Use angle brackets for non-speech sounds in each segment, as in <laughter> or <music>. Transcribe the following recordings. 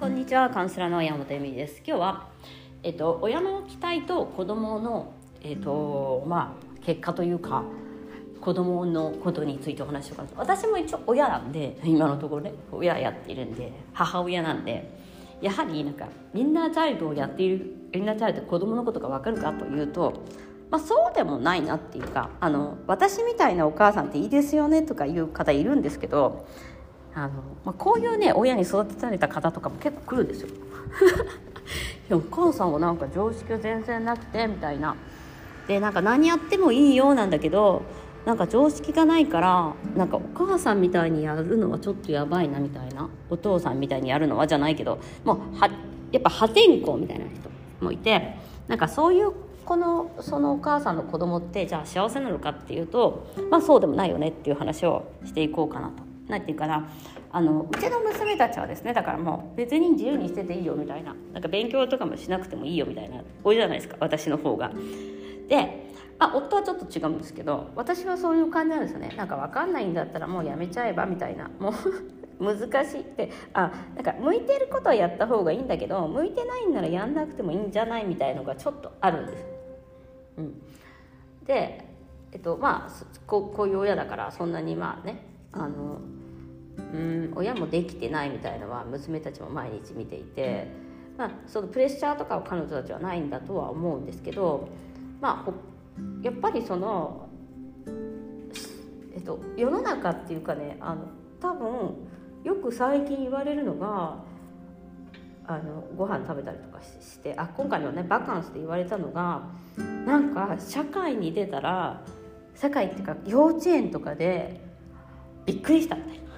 こんにちはカウンセラーの山本恵美です。今日は、えっと、親の期待と子供の、えっとまあ、結果というか子供のことについてお話しようかな私も一応親なんで今のところね親やっているんで母親なんでやはりなんかみんなチャイルドをやっているみんなチャイルド子供のことが分かるかというと、まあ、そうでもないなっていうかあの私みたいなお母さんっていいですよねとかいう方いるんですけどあの、まあ、こういうね親に育てられた方とかも結構来るんですよ。<laughs> お母さんはなんか常識が全然なくてみたいな。でなんか何やってもいいようなんだけどなんか常識がないからなんかお母さんみたいにやるのはちょっとやばいなみたいなお父さんみたいにやるのはじゃないけどもうはやっぱ破天荒みたいな人もいてなんかそういうこのそのお母さんの子供ってじゃあ幸せなのかっていうとまあそうでもないよねっていう話をしていこうかなと。なんていうかなあのうちの娘たちはですねだからもう別に自由にしてていいよみたいななんか勉強とかもしなくてもいいよみたいな多いじゃないですか私の方が。であ夫はちょっと違うんですけど私はそういう感じなんですよねなんか分かんないんだったらもうやめちゃえばみたいなもう <laughs> 難しいってあなんか向いてることはやった方がいいんだけど向いてないんならやんなくてもいいんじゃないみたいのがちょっとあるんです。うん、でえっとまあこういう親だからそんなにまあねあの親もできてないみたいのは娘たちも毎日見ていて、まあ、そのプレッシャーとかは彼女たちはないんだとは思うんですけど、まあ、やっぱりその、えっと、世の中っていうかねあの多分よく最近言われるのがあのご飯食べたりとかしてあ今回のねバカンスで言われたのがなんか社会に出たら社会っていうか幼稚園とかでびっくりしたみたいな。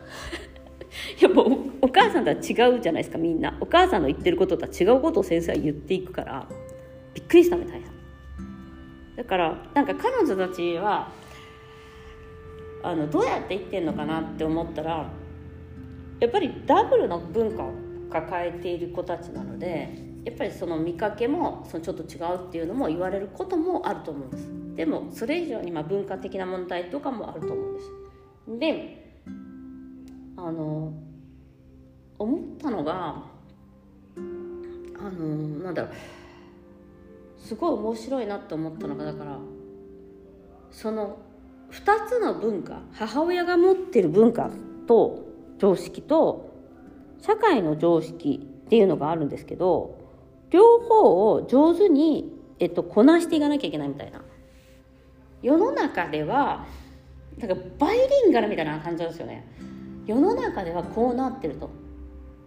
やっぱお母さんとは違うじゃないですかみんな。お母さんの言ってることとは違うことを先生は言っていくからびっくりしたみたいな。だからなんか彼女たちはあのどうやって生きてんのかなって思ったらやっぱりダブルの文化を抱えている子たちなのでやっぱりその見かけもそのちょっと違うっていうのも言われることもあると思うんです。でもそれ以上にまあ文化的な問題とかもあると思うんです。であの思ったのがあのなんだろうすごい面白いなって思ったのがだからその2つの文化母親が持ってる文化と常識と社会の常識っていうのがあるんですけど両方を上手に、えっと、こなしていかなきゃいけないみたいな。世の中ではなんかバイリンガルみたいな感じなんですよね。世の中ではこうなってると。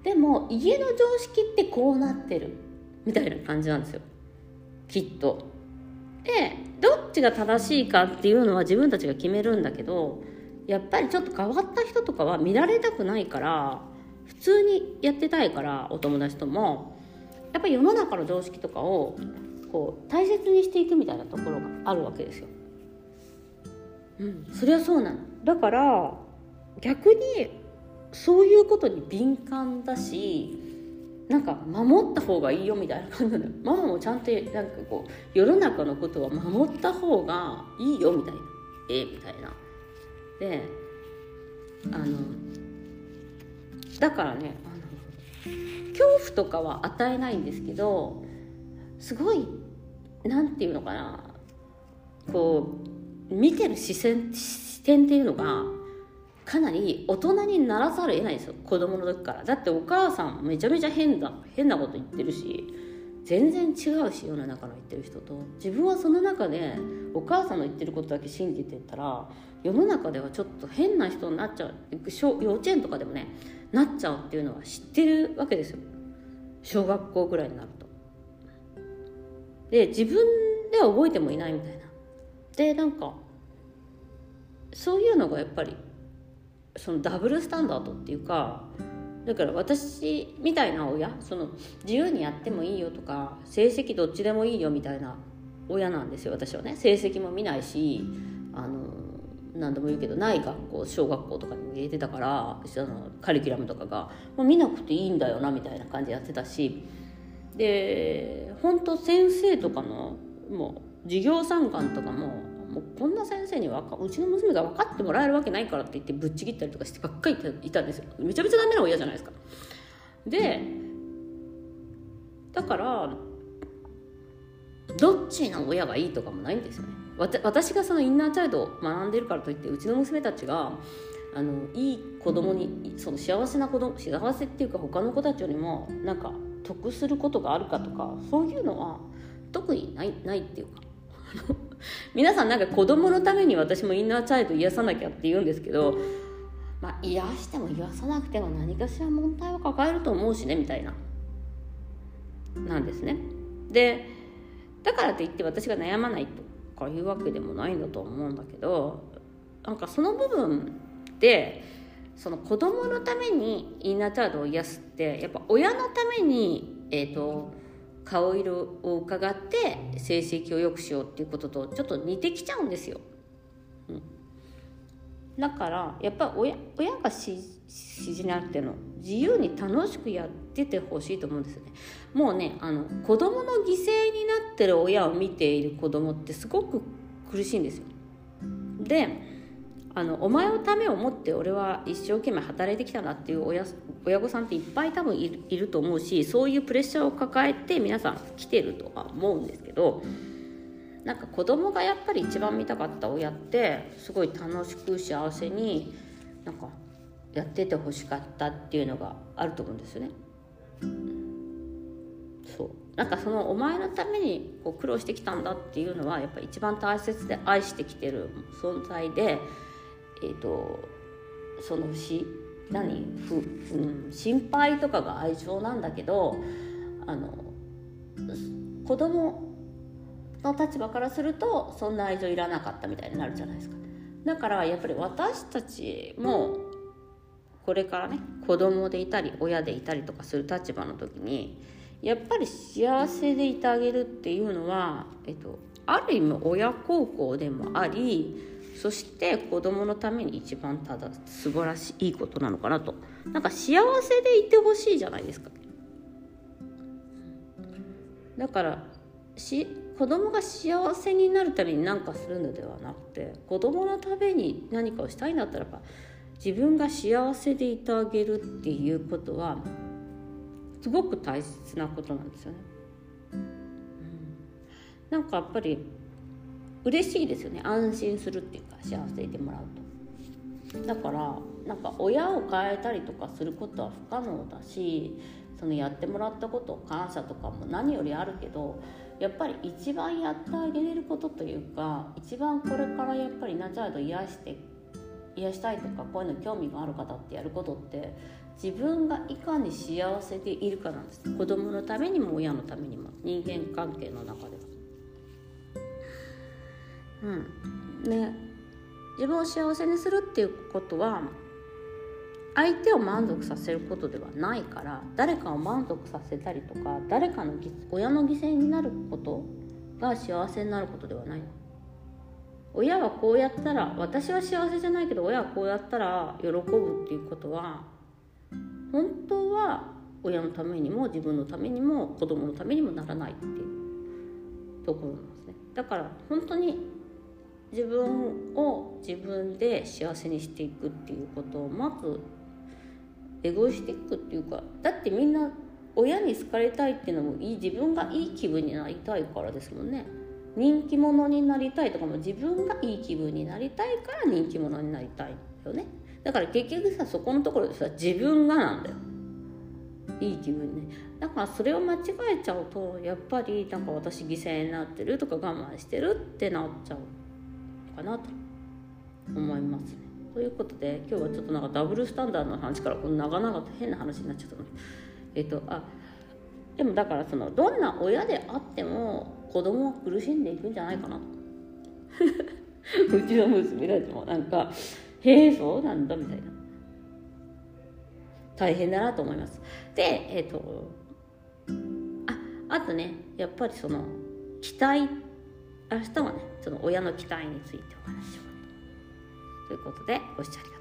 でも家の常識ってこうなってる。みたいな感じなんですよ。きっと。でどっちが正しいかっていうのは自分たちが決めるんだけどやっぱりちょっと変わった人とかは見られたくないから普通にやってたいからお友達とも。やっぱり世の中の常識とかをこう大切にしていくみたいなところがあるわけですよ。うん、そりゃそうなの。だから逆にそういうことに敏感だしなんか守った方がいいよみたいな感じなの。よママもちゃんとなんかこう世の中のことは守った方がいいよみたいなええみたいな。であのだからねあの恐怖とかは与えないんですけどすごいなんていうのかなこう見てる視線視点っていうのがかなり大人にならざるを得ないんですよ。子供の時から。だってお母さんめちゃめちゃ変だ変なこと言ってるし全然違うし世の中の言ってる人と。自分はその中でお母さんの言ってることだけ信じてたら世の中ではちょっと変な人になっちゃう。幼稚園とかでもねなっちゃうっていうのは知ってるわけですよ。小学校ぐらいになると。で自分では覚えてもいないみたいな。でなんかそういうのがやっぱりそのダブルスタンダードっていうかだから私みたいな親その自由にやってもいいよとか成績どっちでもいいよみたいな親なんですよ私はね。成績も見ないしあの何度も言うけどない学校小学校とかにも入れてたからそのカリキュラムとかが、まあ、見なくていいんだよなみたいな感じでやってたしで本当先生とかのもう授業参観とかももうこんな先生にわかうちの娘が分かってもらえるわけないからって言ってぶっちぎったりとかしてばっかりいたんですよ。めちゃめちゃダメな親じゃないですか。でだからどっちの親がいいとかもないんですよね。私がそのインナーチャイルドを学んでるからといってうちの娘たちがあのいい子供にその幸せな子供幸せっていうか他の子たちよりもなんか得することがあるかとかそういうのは特にないないっていうか。皆さんなんか子供のために私もインナーチャイルド癒さなきゃって言うんですけど、まあ、癒しても癒さなくても何かしら問題を抱えると思うしねみたいななんですね。でだからといって私が悩まないとかいうわけでもないんだと思うんだけどなんかその部分でその子供のためにインナーチャイルドを癒すってやっぱ親のためにえっ、ー、と顔色を伺って成績を良くしようっていうこととちょっと似てきちゃうんですよ。うん、だからやっぱ親親が指示なくての自由に楽しくやっててほしいと思うんですよね。もうねあの子供の犠牲になってる親を見ている子供ってすごく苦しいんですよ。であのお前のためを思って俺は一生懸命働いてきたなっていう親親御さんっていっぱい多分いると思うしそういうプレッシャーを抱えて皆さん来てるとは思うんですけどなんか子供がやっぱり一番見たかった親ってすごい楽しく幸せになんかやっててほしかったっていうのがあると思うんですよね。そうなんかそのお前のためにこう苦労してきたんだっていうのはやっぱ一番大切で愛してきてる存在でえ、ー、とそのし何？ふ、うん、心配とかが愛情なんだけどあの子供の立場からするとそんな愛情いらなかったみたいになるじゃないですか。だからやっぱり私たちもこれからね子供でいたり親でいたりとかする立場の時にやっぱり幸せでいてあげるっていうのは、えっと、ある意味親孝行でもありそして子供のために一番ただ素晴らしいいいことなのかなと。なんか幸せでいてほしいじゃないですか。だからし子供が幸せになるために何かするのではなくて子供のために何かをしたいんだったらば自分が幸せでいてあげるっていうことはすごく大切なことなんですよね。うん、なんかやっぱり嬉しいですよね。安心するっていうか幸せでいてもらうと。だからなんか親を変えたりとかすることは不可能だしそのやってもらったこと感謝とかも何よりあるけどやっぱり一番やってあげれることというか一番これからやっぱりナチャイド癒して癒したいとかこういうの興味がある方ってやることって自分がいかに幸せでいるかなんです。子供のためにも親のためにも人間関係の中では。うん。ね、自分を幸せにするっていうことは相手を満足させることではないから誰かを満足させたりとか誰かの親の犠牲になることが幸せになることではない。親はこうやったら私は幸せじゃないけど親はこうやったら喜ぶっていうことは本当は親のためにも自分のためにも子供のためにもならないっていうところなんですね。だから本当に自分を自分で幸せにしていくっていうことをまずエゴイスティックっていうかだってみんな親に好かれたいっていうのもいい自分がいい気分になりたいからですもんね。人気者になりたいとかも自分がいい気分になりたいから人気者になりたいよね。だから結局さそこのところでさ自分がなんだよ。いい気分ね。だからそれを間違えちゃうとやっぱりなんか私犠牲になってるとか我慢してるってなっちゃう。かなと思いますね。ということで今日はちょっとなんかダブルスタンダードの話からこの長々と変な話になっちゃったの。えっ、とあでもだからそのどんな親であっても子供は苦しんでいくんじゃないかなと。うちの娘たちもなんか「へえそうなんだ」みたいな。大変だなと思います。でえっ、ー、とああとねやっぱりその期待明日はねその親の期待についてお話ししようということでご視聴ありがとうございました。